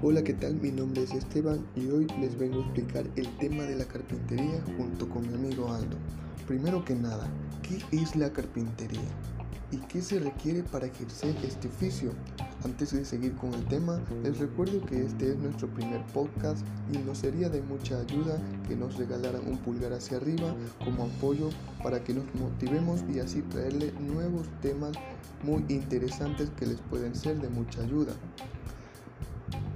Hola, ¿qué tal? Mi nombre es Esteban y hoy les vengo a explicar el tema de la carpintería junto con mi amigo Aldo. Primero que nada, ¿qué es la carpintería? ¿Y qué se requiere para ejercer este oficio? Antes de seguir con el tema, les recuerdo que este es nuestro primer podcast y nos sería de mucha ayuda que nos regalaran un pulgar hacia arriba como apoyo para que nos motivemos y así traerle nuevos temas muy interesantes que les pueden ser de mucha ayuda.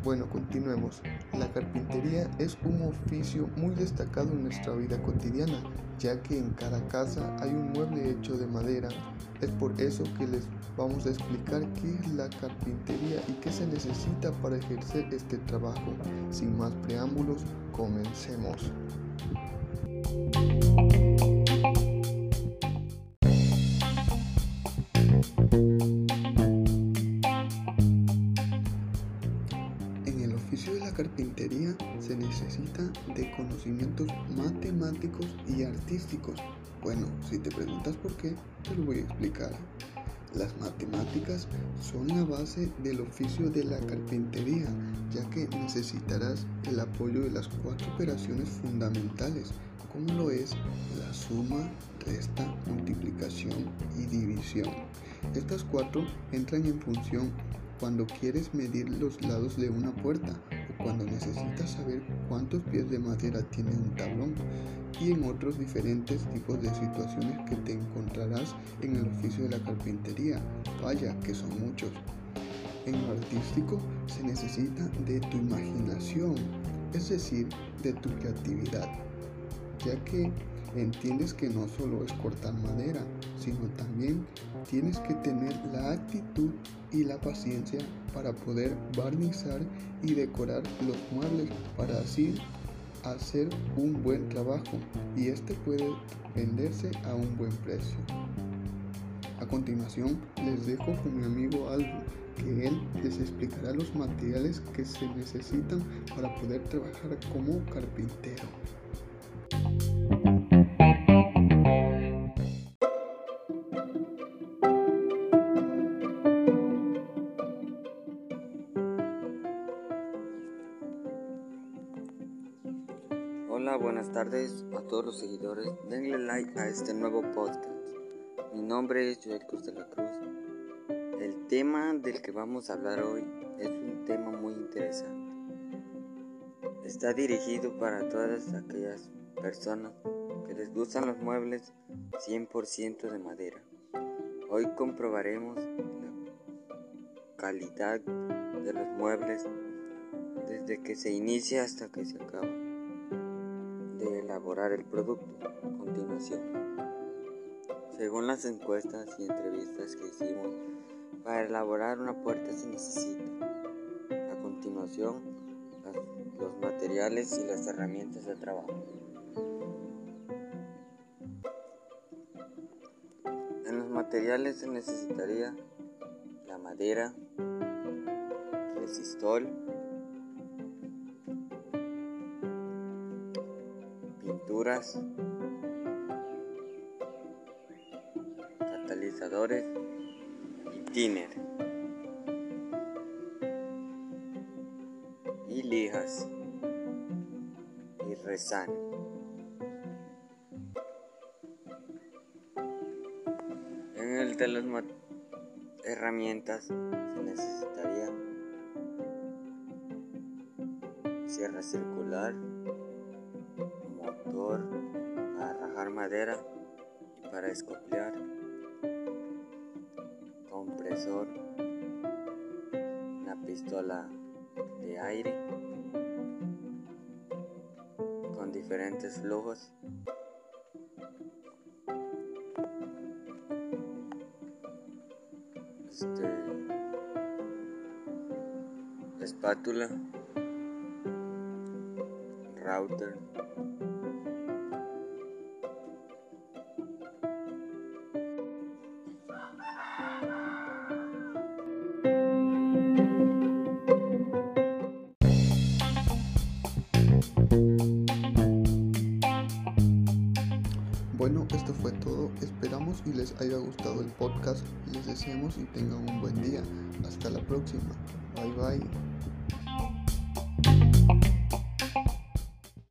Bueno, continuemos. La carpintería es un oficio muy destacado en nuestra vida cotidiana, ya que en cada casa hay un mueble hecho de madera. Es por eso que les vamos a explicar qué es la carpintería y qué se necesita para ejercer este trabajo. Sin más preámbulos, comencemos. Carpintería se necesita de conocimientos matemáticos y artísticos. Bueno, si te preguntas por qué, te lo voy a explicar. Las matemáticas son la base del oficio de la carpintería, ya que necesitarás el apoyo de las cuatro operaciones fundamentales, como lo es la suma, resta, multiplicación y división. Estas cuatro entran en función cuando quieres medir los lados de una puerta cuando necesitas saber cuántos pies de madera tiene un tablón y en otros diferentes tipos de situaciones que te encontrarás en el oficio de la carpintería. Vaya, que son muchos. En lo artístico se necesita de tu imaginación, es decir, de tu creatividad, ya que entiendes que no solo es cortar madera, sino también tienes que tener la actitud y la paciencia para poder barnizar y decorar los muebles para así hacer un buen trabajo y este puede venderse a un buen precio. A continuación les dejo con mi amigo Aldo que él les explicará los materiales que se necesitan para poder trabajar como carpintero. Hola, buenas tardes a todos los seguidores. Denle like a este nuevo podcast. Mi nombre es Joel Cruz de la Cruz. El tema del que vamos a hablar hoy es un tema muy interesante. Está dirigido para todas aquellas personas que les gustan los muebles 100% de madera. Hoy comprobaremos la calidad de los muebles desde que se inicia hasta que se acaba elaborar el producto continuación. Según las encuestas y entrevistas que hicimos, para elaborar una puerta se necesita a continuación los materiales y las herramientas de trabajo. En los materiales se necesitaría la madera, resistol, catalizadores y tiner y lijas y rezan. En el de las herramientas se necesitaría sierra circular para rajar madera y para escoplear, compresor, una pistola de aire con diferentes flujos. Este, espátula, router. Bueno, esto fue todo. Esperamos y les haya gustado el podcast. Les deseamos y tengan un buen día. Hasta la próxima. Bye bye.